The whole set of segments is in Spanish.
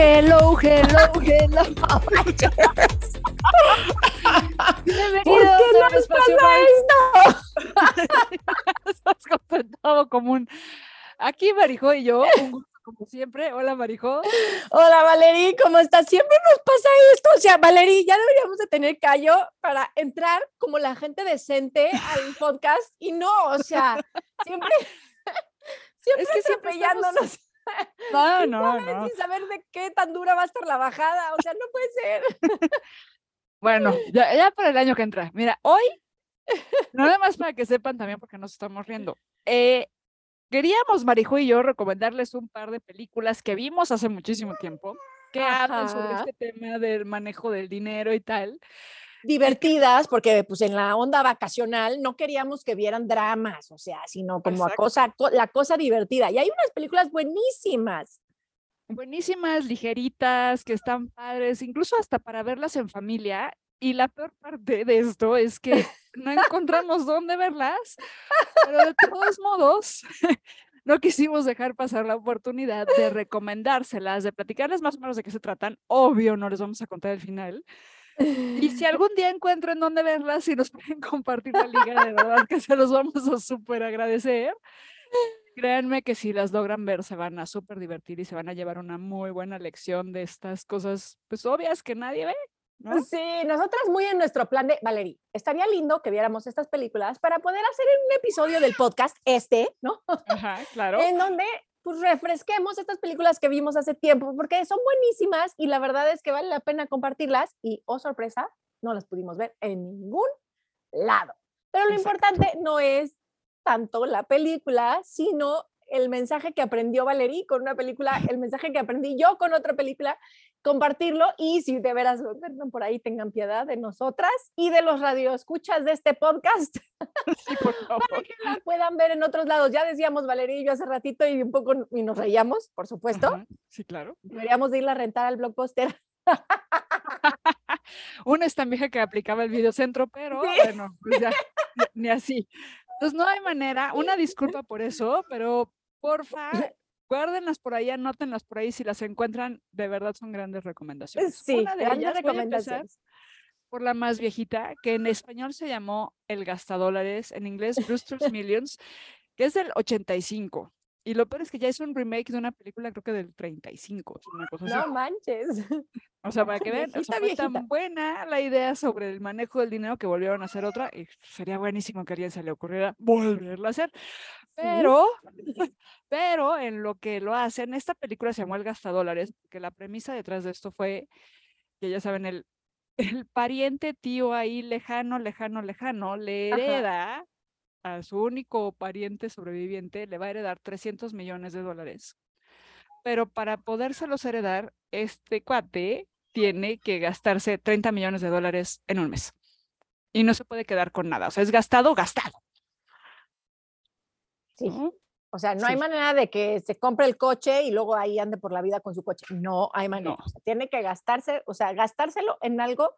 Hello, hello, hello. Bienvenidos ¿Por qué no nos pasa esto? común. Aquí Marijo y yo, un gusto como siempre. Hola Marijo. Hola Valerí, ¿cómo estás? Siempre nos pasa esto. O sea, Valerí, ya deberíamos de tener callo para entrar como la gente decente al podcast y no, o sea, siempre, siempre es que siempre atropellándonos. No, no, no. Sin saber de qué tan dura va a estar la bajada, o sea, no puede ser. Bueno, ya, ya para el año que entra. Mira, hoy, nada más para que sepan también porque nos estamos riendo. Eh, queríamos, Marijo y yo, recomendarles un par de películas que vimos hace muchísimo tiempo que hablan sobre este tema del manejo del dinero y tal divertidas, porque pues en la onda vacacional no queríamos que vieran dramas, o sea, sino como a cosa, la cosa divertida. Y hay unas películas buenísimas. Buenísimas, ligeritas, que están padres, incluso hasta para verlas en familia. Y la peor parte de esto es que no encontramos dónde verlas, pero de todos modos, no quisimos dejar pasar la oportunidad de recomendárselas, de platicarles más o menos de qué se tratan. Obvio, no les vamos a contar el final, y si algún día encuentran dónde verlas y nos pueden compartir la liga, de verdad que se los vamos a súper agradecer. Créanme que si las logran ver, se van a súper divertir y se van a llevar una muy buena lección de estas cosas, pues obvias que nadie ve. ¿no? Sí, nosotras muy en nuestro plan de, Valerie, estaría lindo que viéramos estas películas para poder hacer un episodio del podcast, este, ¿no? Ajá, claro. en donde pues refresquemos estas películas que vimos hace tiempo, porque son buenísimas y la verdad es que vale la pena compartirlas y, oh sorpresa, no las pudimos ver en ningún lado. Pero lo importante no es tanto la película, sino el mensaje que aprendió Valerie con una película, el mensaje que aprendí yo con otra película, compartirlo y si de veras por ahí tengan piedad de nosotras y de los radioescuchas de este podcast para que la puedan ver en otros lados. Ya decíamos Valeria y yo hace ratito y un poco y nos reíamos, por supuesto. sí, claro. Deberíamos de irla a rentar al blockbuster. Una es tan vieja que aplicaba el videocentro, pero bueno, pues ya, ni así. Entonces no hay manera, una disculpa por eso, pero porfa, guárdenlas por ahí, anótenlas por ahí si las encuentran, de verdad son grandes recomendaciones. Sí, Una de grandes recomendaciones. Por la más viejita, que en español se llamó El Gastadólares, en inglés Brewster's Millions, que es del 85. Y lo peor es que ya es un remake de una película, creo que del 35. Una cosa no manches. O sea, para que vean, o fue tan buena la idea sobre el manejo del dinero que volvieron a hacer otra. Y sería buenísimo que a alguien se le ocurriera volverla a hacer. Pero, pero en lo que lo hacen, esta película se llamó El Gastadólares, porque la premisa detrás de esto fue que ya saben, el, el pariente tío ahí lejano, lejano, lejano, le hereda a su único pariente sobreviviente le va a heredar 300 millones de dólares. Pero para podérselos heredar, este cuate tiene que gastarse 30 millones de dólares en un mes. Y no se puede quedar con nada. O sea, es gastado, gastado. Sí. O sea, no hay manera de que se compre el coche y luego ahí ande por la vida con su coche. No hay manera. tiene que gastarse, o sea, gastárselo en algo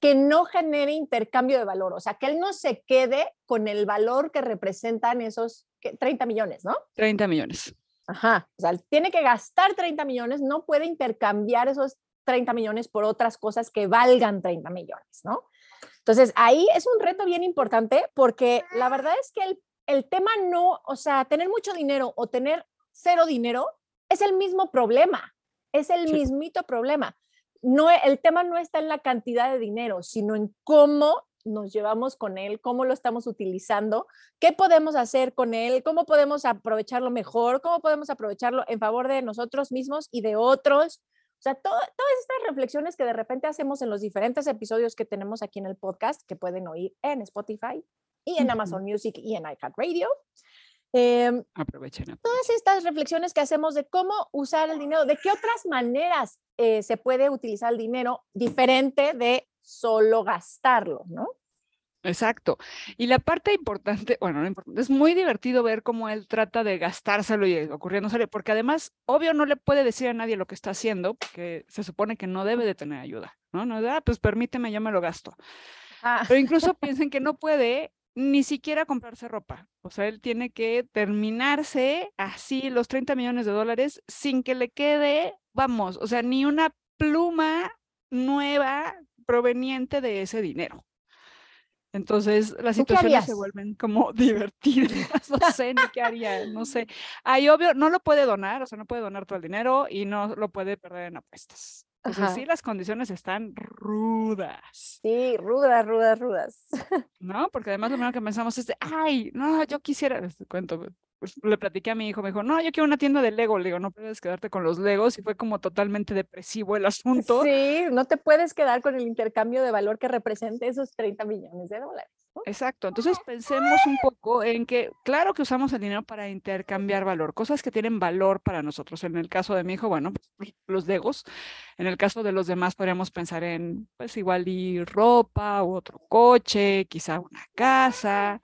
que no genere intercambio de valor, o sea, que él no se quede con el valor que representan esos 30 millones, ¿no? 30 millones. Ajá, o sea, tiene que gastar 30 millones, no puede intercambiar esos 30 millones por otras cosas que valgan 30 millones, ¿no? Entonces, ahí es un reto bien importante porque la verdad es que el, el tema no, o sea, tener mucho dinero o tener cero dinero es el mismo problema, es el mismito problema no, el tema no está en la cantidad de dinero, sino en cómo nos llevamos con él, cómo lo estamos utilizando, qué podemos hacer con él, cómo podemos aprovecharlo mejor, cómo podemos aprovecharlo en favor de nosotros mismos y de otros. O sea, todas estas reflexiones que de repente hacemos en los diferentes episodios que tenemos aquí en el podcast, que pueden oír en Spotify y en Amazon Music y en iHeartRadio. Em, aprovechen, Todas estas reflexiones que hacemos de cómo usar el dinero, de qué otras maneras eh, se puede utilizar el dinero diferente de solo gastarlo, ¿no? Exacto. Y la parte importante, bueno, importante, es muy divertido ver cómo él trata de gastárselo y ocurriéndosele, porque además, obvio, no le puede decir a nadie lo que está haciendo, porque se supone que no debe de tener ayuda, ¿no? No, ah, pues permíteme, yo me lo gasto. Ah. Pero incluso piensen que no puede ni siquiera comprarse ropa. O sea, él tiene que terminarse así los 30 millones de dólares sin que le quede, vamos, o sea, ni una pluma nueva proveniente de ese dinero. Entonces las situaciones se vuelven como divertidas, no sé ni qué haría, no sé. Ahí obvio, no lo puede donar, o sea, no puede donar todo el dinero y no lo puede perder en apuestas. Entonces sí, las condiciones están rudas. Sí, rudas, rudas, rudas. ¿No? Porque además lo primero que pensamos es de, ay, no, yo quisiera, este cuento, pues, le platiqué a mi hijo, me dijo, no, yo quiero una tienda de Lego. Le digo, no puedes quedarte con los Legos. Y fue como totalmente depresivo el asunto. Sí, no te puedes quedar con el intercambio de valor que represente esos 30 millones de dólares. Exacto. Entonces pensemos un poco en que, claro que usamos el dinero para intercambiar valor, cosas que tienen valor para nosotros. En el caso de mi hijo, bueno, pues, los Legos. En el caso de los demás, podríamos pensar en, pues igual y ropa u otro coche, quizá una casa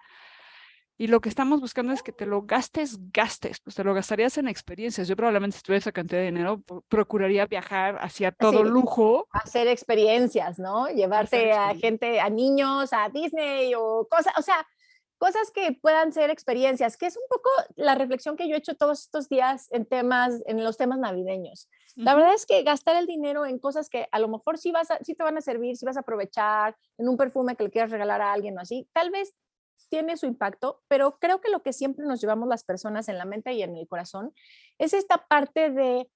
y lo que estamos buscando es que te lo gastes, gastes, pues te lo gastarías en experiencias. Yo probablemente si tuviera esa cantidad de dinero, procuraría viajar hacia todo lujo. Hacer experiencias, ¿no? Llevarte a gente, a niños, a Disney o cosas, o sea, cosas que puedan ser experiencias, que es un poco la reflexión que yo he hecho todos estos días en temas, en los temas navideños. La verdad es que gastar el dinero en cosas que a lo mejor sí, vas a, sí te van a servir, sí vas a aprovechar, en un perfume que le quieras regalar a alguien o así, tal vez tiene su impacto, pero creo que lo que siempre nos llevamos las personas en la mente y en el corazón es esta parte de,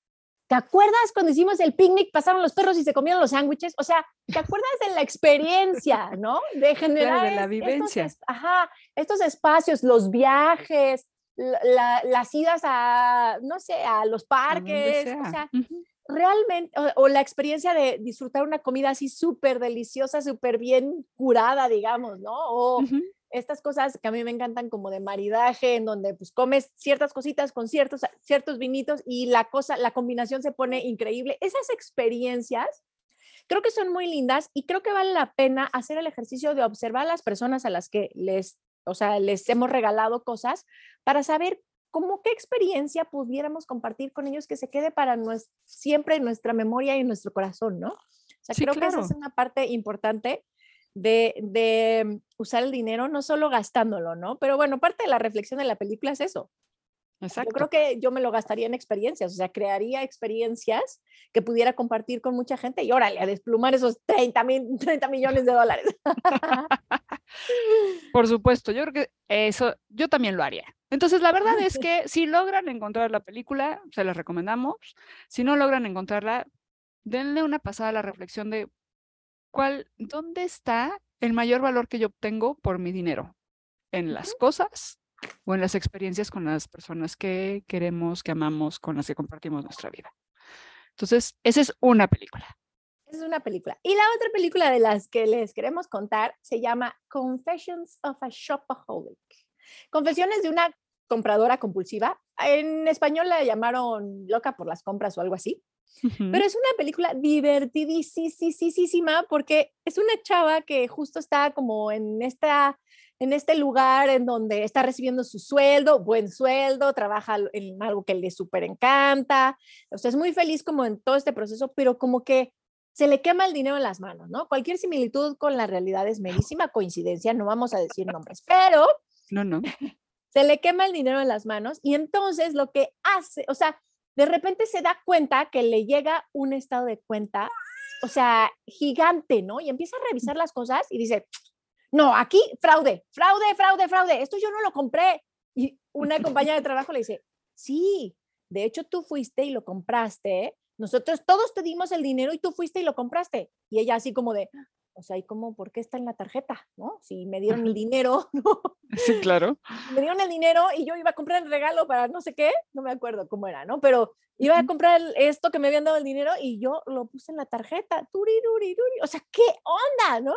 ¿te acuerdas cuando hicimos el picnic, pasaron los perros y se comieron los sándwiches? O sea, ¿te acuerdas de la experiencia, ¿no? De generar de la vivencia. Estos, ajá, estos espacios, los viajes, las idas a, no sé, a los parques, o sea, realmente, o, la experiencia de disfrutar una comida así súper deliciosa, súper bien curada, digamos, ¿no? O estas cosas que a mí me encantan como de maridaje, en donde pues comes ciertas cositas con ciertos, ciertos vinitos y la cosa, la combinación se pone increíble. Esas experiencias creo que son muy lindas y creo que vale la pena hacer el ejercicio de observar a las personas a las que les, o sea, les hemos regalado cosas para saber cómo qué experiencia pudiéramos compartir con ellos que se quede para siempre en nuestra memoria y en nuestro corazón, ¿no? O sea, creo que esa es una parte importante de, usar el dinero, no solo gastándolo, ¿no? Pero bueno, parte de la reflexión de la película es eso. Exacto. Yo creo que yo me lo gastaría en experiencias, o sea, crearía experiencias que pudiera compartir con mucha gente y órale, a desplumar esos 30, 30 millones de dólares. Por supuesto, yo creo que eso, yo también lo haría. Entonces, la verdad es que si logran encontrar la película, se la recomendamos. Si no logran encontrarla, denle una pasada a la reflexión de ¿cuál, dónde está el mayor valor que yo obtengo por mi dinero? ¿En las cosas o en las experiencias con las personas que queremos, que amamos, con las que compartimos nuestra vida? Entonces, esa es una película. Es una película. Y la otra película de las que les queremos contar se llama Confessions of a Shopaholic. Confesiones de una compradora compulsiva. En español la llamaron loca por las compras o algo así. Pero es una película divertidísima porque es una chava que justo está como en esta en este lugar en donde está recibiendo su sueldo, buen sueldo, trabaja en algo que le súper encanta, o sea, es muy feliz como en todo este proceso, pero como que se le quema el dinero en las manos, ¿no? Cualquier similitud con la realidad es merísima coincidencia, no vamos a decir nombres, pero... No, no. Se le quema el dinero en las manos y entonces lo que hace, o sea, de repente se da cuenta que le llega un estado de cuenta, o sea, gigante, ¿no? Y empieza a revisar las cosas y dice, no, aquí fraude, fraude, fraude, fraude, esto yo no lo compré. Y una compañera de trabajo le dice, sí, de hecho tú fuiste y lo compraste, nosotros todos te dimos el dinero y tú fuiste y lo compraste. Y ella así como de, o sea, ¿y cómo, por qué está en la tarjeta? ¿No? Si me dieron el dinero, ¿no? Sí, claro. Me dieron el dinero y yo iba a comprar el regalo para no sé qué, no me acuerdo cómo era, ¿no? Pero iba a comprar esto que me habían dado el dinero y yo lo puse en la tarjeta. O sea, ¿qué onda, no?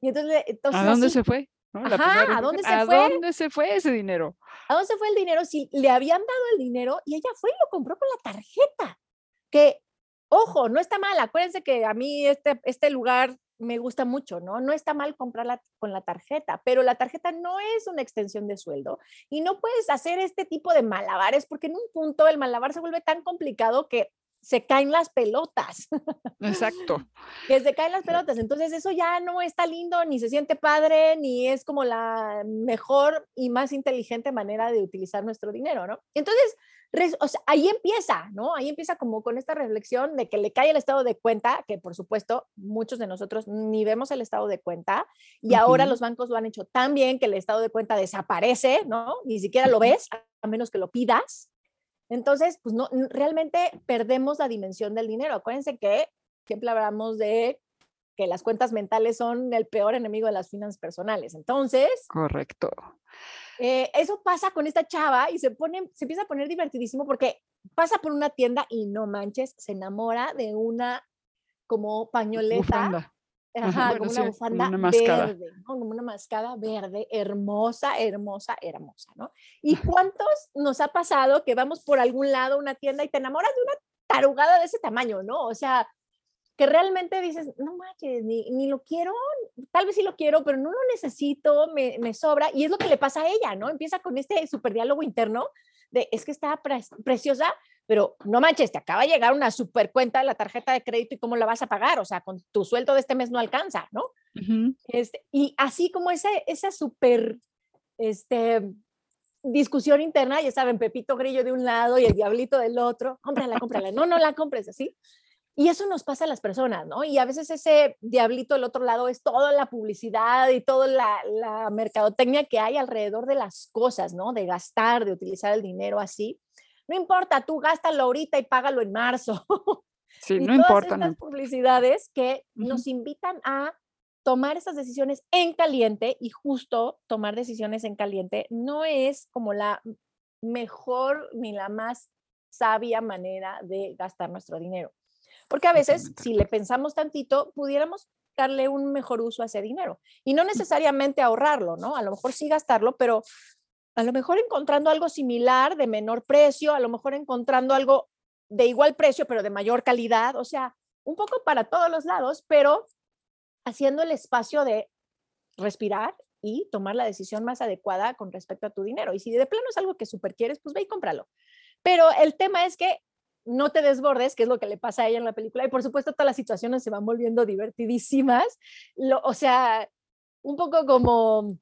Y entonces, entonces ¿A dónde se fue? Ajá, ¿a dónde se ¿A fue? dónde se fue ese dinero? ¿A dónde se fue el dinero? Si le habían dado el dinero y ella fue y lo compró con la tarjeta. Que, ojo, no está mal. Acuérdense que a mí este, este lugar me gusta mucho, ¿no? No está mal comprarla con la tarjeta, pero la tarjeta no es una extensión de sueldo y no puedes hacer este tipo de malabares porque en un punto el malabar se vuelve tan complicado que se caen las pelotas. Exacto. que se caen las pelotas. Entonces eso ya no está lindo, ni se siente padre, ni es como la mejor y más inteligente manera de utilizar nuestro dinero, ¿no? Entonces, o sea, ahí empieza, ¿no? Ahí empieza como con esta reflexión de que le cae el estado de cuenta, que por supuesto muchos de nosotros ni vemos el estado de cuenta y ahora los bancos lo han hecho tan bien que el estado de cuenta desaparece, ¿no? Ni siquiera lo ves, a menos que lo pidas. Entonces, pues no, realmente perdemos la dimensión del dinero. Acuérdense que siempre hablamos de que las cuentas mentales son el peor enemigo de las finanzas personales. Entonces, correcto. Eh, eso pasa con esta chava y se pone, se empieza a poner divertidísimo porque pasa por una tienda y no manches, se enamora de una como pañoleta. Ajá, como una bufanda verde, como una mascada verde, hermosa, hermosa, hermosa, ¿no? ¿Y cuántos nos ha pasado que vamos por algún lado, una tienda, y te enamoras de una tarugada de ese tamaño, ¿no? O sea, que realmente dices, no manches, ni, ni, lo quiero, tal vez sí lo quiero, pero no lo necesito, me, me, sobra. Y es lo que le pasa a ella, ¿no? Empieza con este super diálogo interno de, es que está preciosa, pero no manches, te acaba de llegar una super cuenta de la tarjeta de crédito y cómo la vas a pagar, o sea, con tu sueldo de este mes no alcanza, ¿no? este, y así como esa, esa super, este, discusión interna, ya saben, Pepito Grillo de un lado y el Diablito del otro, cómprala, cómprala, no, no la compres así. Y eso nos pasa a las personas, ¿no? Y a veces ese diablito del otro lado es toda la publicidad y toda la, la mercadotecnia que hay alrededor de las cosas, ¿no? De gastar, de utilizar el dinero así. No importa, tú gástalo ahorita y págalo en marzo. Sí, no importa. Estas publicidades que nos invitan a tomar esas decisiones en caliente y justo tomar decisiones en caliente no es como la mejor ni la más sabia manera de gastar nuestro dinero. Porque a veces, si le pensamos tantito, pudiéramos darle un mejor uso a ese dinero. Y no necesariamente ahorrarlo, ¿no? A lo mejor sí gastarlo, pero a lo mejor encontrando algo similar de menor precio, a lo mejor encontrando algo de igual precio, pero de mayor calidad, o sea, un poco para todos los lados, pero haciendo el espacio de respirar y tomar la decisión más adecuada con respecto a tu dinero. Y si de plano es algo que súper quieres, pues ve y cómpralo. Pero el tema es que no te desbordes, que es lo que le pasa a ella en la película. Y por supuesto, todas las situaciones se van volviendo divertidísimas. o sea, un poco como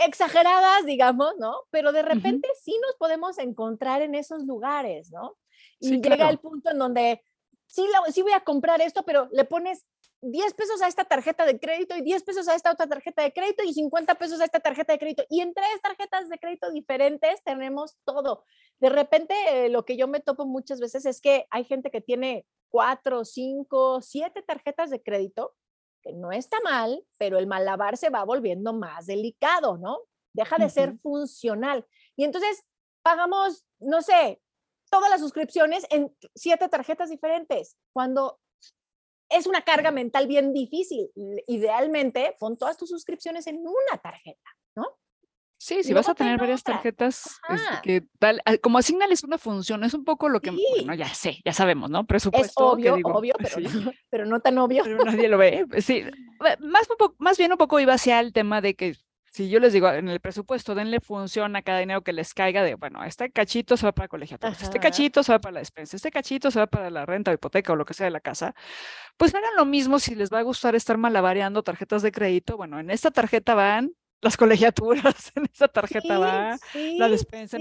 exageradas, digamos, ¿no? Pero de repente sí nos podemos encontrar en esos lugares, ¿no? Y llega el punto en donde sí, sí voy a comprar esto, pero le pones 10 pesos a esta tarjeta de crédito y 10 pesos a esta otra tarjeta de crédito y 50 pesos a esta tarjeta de crédito. Y en tres tarjetas de crédito diferentes tenemos todo. De repente, eh, lo que yo me topo muchas veces es que hay gente que tiene cuatro, cinco, siete tarjetas de crédito, que no está mal, pero el malabar se va volviendo más delicado, ¿no? Deja de ser funcional. Y entonces pagamos, no sé, todas las suscripciones en siete tarjetas diferentes, cuando es una carga mental bien difícil. Idealmente, pon todas tus suscripciones en una tarjeta. Sí, si vas a tener varias tarjetas, que tal, ah, como asignales una función, es un poco lo que, bueno, ya sé, ya sabemos, ¿no? Presupuesto. Es obvio, obvio, pero, no, pero, no, tan obvio. Pero nadie lo ve. Sí, más, más bien un poco iba hacia el tema de que si yo les digo en el presupuesto, denle función a cada dinero que les caiga de, bueno, este cachito se va para colegiaturas, este cachito se va para la despensa, este cachito se va para la renta o hipoteca o lo que sea de la casa, pues hagan lo mismo si les va a gustar estar malabareando tarjetas de crédito. Bueno, en esta tarjeta van las colegiaturas, en esta tarjeta va la despensa,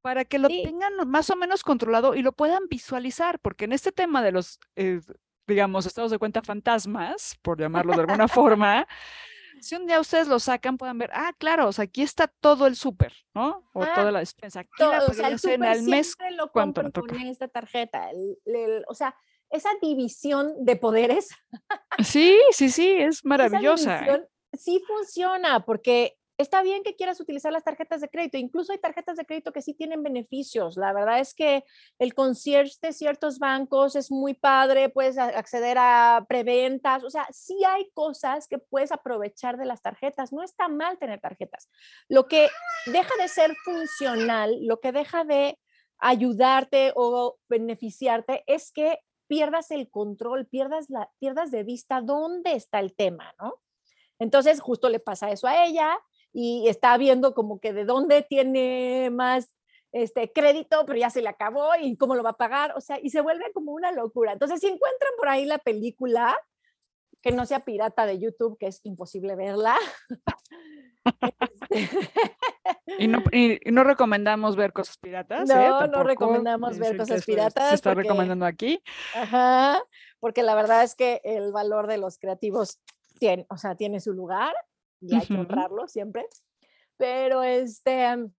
para que lo tengan más o menos controlado y lo puedan visualizar, porque en este tema de los, eh, digamos, estados de cuenta fantasmas, por llamarlo de alguna forma, si un día ustedes lo sacan, puedan ver, ah, claro, o sea, aquí está todo el súper, ¿no? O ah, toda la despensa. Aquí todo, la o sea, el al mes lo cuánto me toca. Con esta tarjeta, o sea, esa división de poderes. Sí, sí, sí, es maravillosa. ¿eh? Sí funciona, porque está bien que quieras utilizar las tarjetas de crédito. Incluso hay tarjetas de crédito que sí tienen beneficios. La verdad es que el concierge de ciertos bancos es muy padre, puedes acceder a preventas, o sea, sí hay cosas que puedes aprovechar de las tarjetas. No está mal tener tarjetas. Lo que deja de ser funcional, lo que deja de ayudarte o beneficiarte es que pierdas el control, pierdas, la, pierdas de vista dónde está el tema, ¿no? Entonces, justo le pasa eso a ella y está viendo como que de dónde tiene más este crédito, pero ya se le acabó y cómo lo va a pagar, o sea, y se vuelve como una locura. Entonces, si encuentran por ahí la película, que no sea pirata de YouTube, que es imposible verla. y, no, no, recomendamos ver cosas piratas. ¿eh? No, no recomendamos ver cosas piratas. Se está recomendando aquí. Ajá, porque la verdad es que el valor de los creativos tiene, o sea, tiene su lugar y hay que honrarlo siempre. Pero este,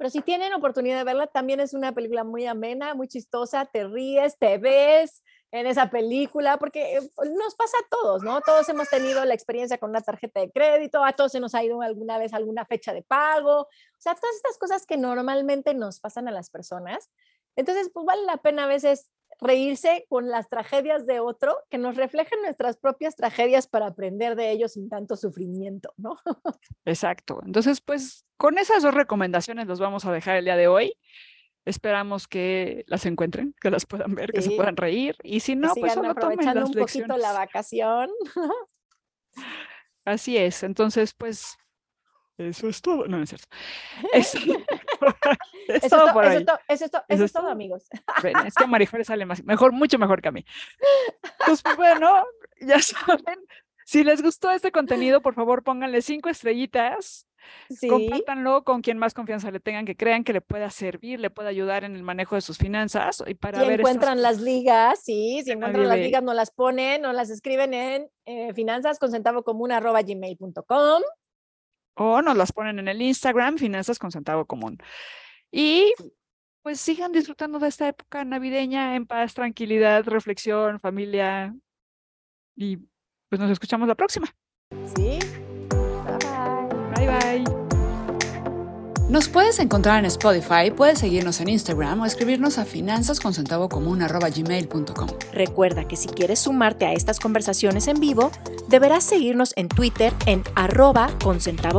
pero si tienen oportunidad de verla, también es una película muy amena, muy chistosa, te ríes, te ves en esa película, porque eh, nos pasa a todos, ¿no? Todos hemos tenido la experiencia con una tarjeta de crédito, a todos se nos ha ido alguna vez alguna fecha de pago, o sea, todas estas cosas que normalmente nos pasan a las personas. Entonces, pues vale la pena a veces reírse con las tragedias de otro, que nos reflejen nuestras propias tragedias para aprender de ellos sin tanto sufrimiento, ¿no? Exacto. Entonces, pues con esas dos recomendaciones los vamos a dejar el día de hoy. Esperamos que las encuentren, que las puedan ver, que se puedan reír. Y si no, pues solo aprovechando un poquito la vacación. Así es. Entonces, pues eso es todo. No, no es cierto. Eso, es, todo por hoy. Eso, es todo, amigos. es que a Marijol sale más, mejor, mucho mejor que a mí. Pues, bueno, ya saben. Si les gustó este contenido, por favor pónganle cinco estrellitas. Sí. Compártanlo con quien más confianza le tengan, que crean que le pueda servir, le pueda ayudar en el manejo de sus finanzas. Y para si encuentran las ligas, sí, si encuentran las ligas, no las ponen, no las escriben en eh, finanzas con centavo común arroba gmail.com o nos las ponen en el Instagram, Finanzas con Centavo Común. Y pues sigan disfrutando de esta época navideña en paz, tranquilidad, reflexión, familia. Y pues nos escuchamos la próxima. Sí. Bye bye. Bye bye. Nos puedes encontrar en Spotify, puedes seguirnos en Instagram o escribirnos a finanzasconcentavocomún.gmail.com. Recuerda que si quieres sumarte a estas conversaciones en vivo, deberás seguirnos en Twitter en arroba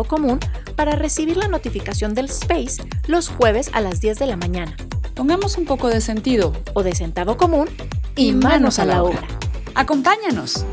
común para recibir la notificación del space los jueves a las 10 de la mañana. Pongamos un poco de sentido o de centavo común y, manos, a la obra. Acompáñanos.